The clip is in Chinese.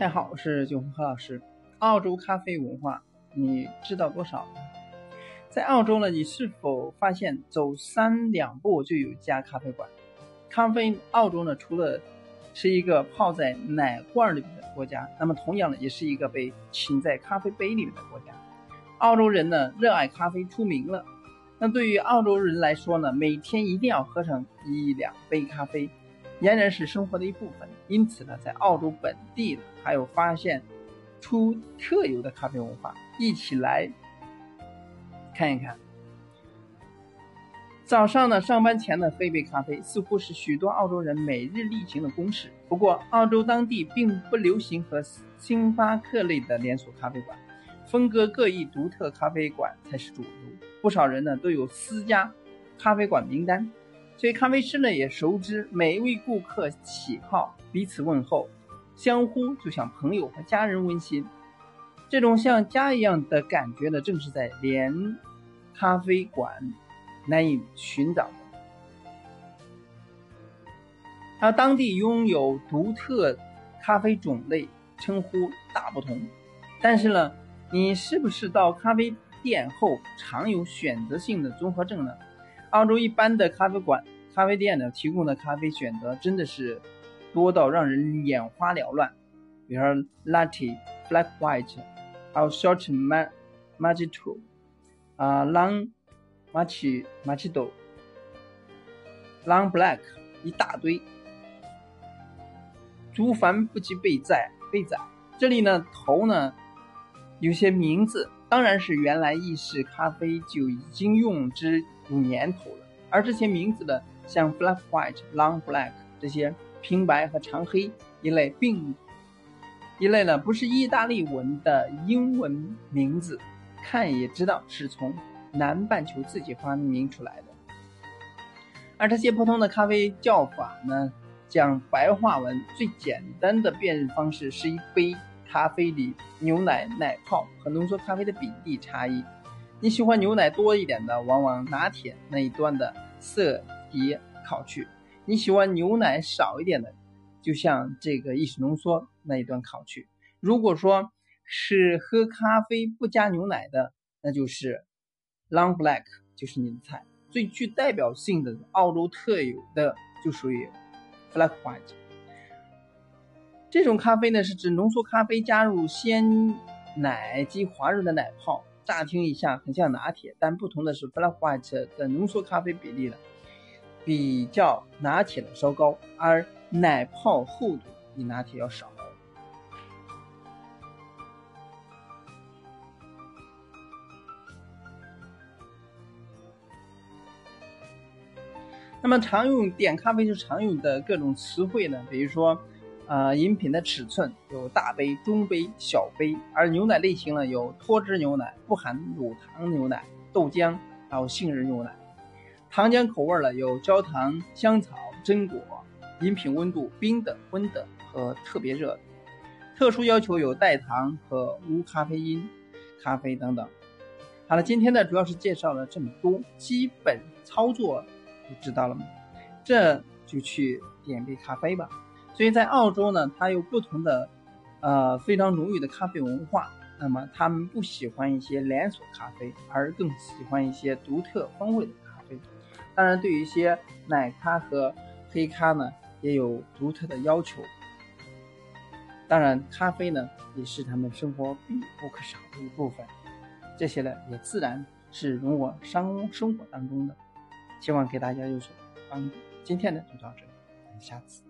大家好，我是九红何老师。澳洲咖啡文化，你知道多少？在澳洲呢，你是否发现走三两步就有一家咖啡馆？咖啡，澳洲呢，除了是一个泡在奶罐里面的国家，那么同样呢，也是一个被浸在咖啡杯里面的国家。澳洲人呢，热爱咖啡出名了。那对于澳洲人来说呢，每天一定要喝上一两杯咖啡。俨然是生活的一部分，因此呢，在澳洲本地呢，还有发现出特有的咖啡文化，一起来看一看。早上呢，上班前呢，喝一杯咖啡，似乎是许多澳洲人每日例行的公事。不过，澳洲当地并不流行和星巴克类的连锁咖啡馆，风格各异、独特咖啡馆才是主流。不少人呢，都有私家咖啡馆名单。所以咖啡师呢也熟知每一位顾客喜好，彼此问候，相互就像朋友和家人温馨。这种像家一样的感觉呢，正是在连咖啡馆难以寻找的。而当地拥有独特咖啡种类，称呼大不同。但是呢，你是不是到咖啡店后常有选择性的综合症呢？澳洲一般的咖啡馆、咖啡店呢，提供的咖啡选择真的是多到让人眼花缭乱。比如说，latte、black white，还有 short ma macchiato，啊，long macchi macchiato，long black，一大堆，竹繁不及备载，备载。这里呢，头呢，有些名字。当然是原来意式咖啡就已经用之五年头了，而这些名字的像 Black White、Long Black 这些平白和长黑一类，并一类呢不是意大利文的英文名字，看也知道是从南半球自己发明出来的。而这些普通的咖啡叫法呢，讲白话文最简单的辨认方式是一杯。咖啡里牛奶奶泡和浓缩咖啡的比例差异，你喜欢牛奶多一点的，往往拿铁那一端的色底烤去；你喜欢牛奶少一点的，就像这个意式浓缩那一端烤去。如果说是喝咖啡不加牛奶的，那就是 Long Black，就是你的菜。最具代表性的澳洲特有的就属于 Flat White。这种咖啡呢，是指浓缩咖啡加入鲜奶及滑润的奶泡。乍听一下很像拿铁，但不同的是，Flat White 的浓缩咖啡比例呢，比较拿铁的稍高，而奶泡厚度比拿铁要少。那么常用点咖啡就常用的各种词汇呢，比如说。呃，饮品的尺寸有大杯、中杯、小杯，而牛奶类型呢有脱脂牛奶、不含乳糖牛奶、豆浆，还有杏仁牛奶。糖浆口味呢有焦糖、香草、榛果。饮品温度冰的、温的和特别热的。特殊要求有代糖和无咖啡因咖啡等等。好了，今天呢主要是介绍了这么多，基本操作就知道了吗？这就去点杯咖啡吧。所以在澳洲呢，它有不同的，呃，非常浓郁的咖啡文化。那么他们不喜欢一些连锁咖啡，而更喜欢一些独特风味的咖啡。当然，对于一些奶咖和黑咖呢，也有独特的要求。当然，咖啡呢，也是他们生活必不可少的一部分。这些呢，也自然是融入生生活当中的。希望给大家有所帮助。今天呢，就到这里，我们下次。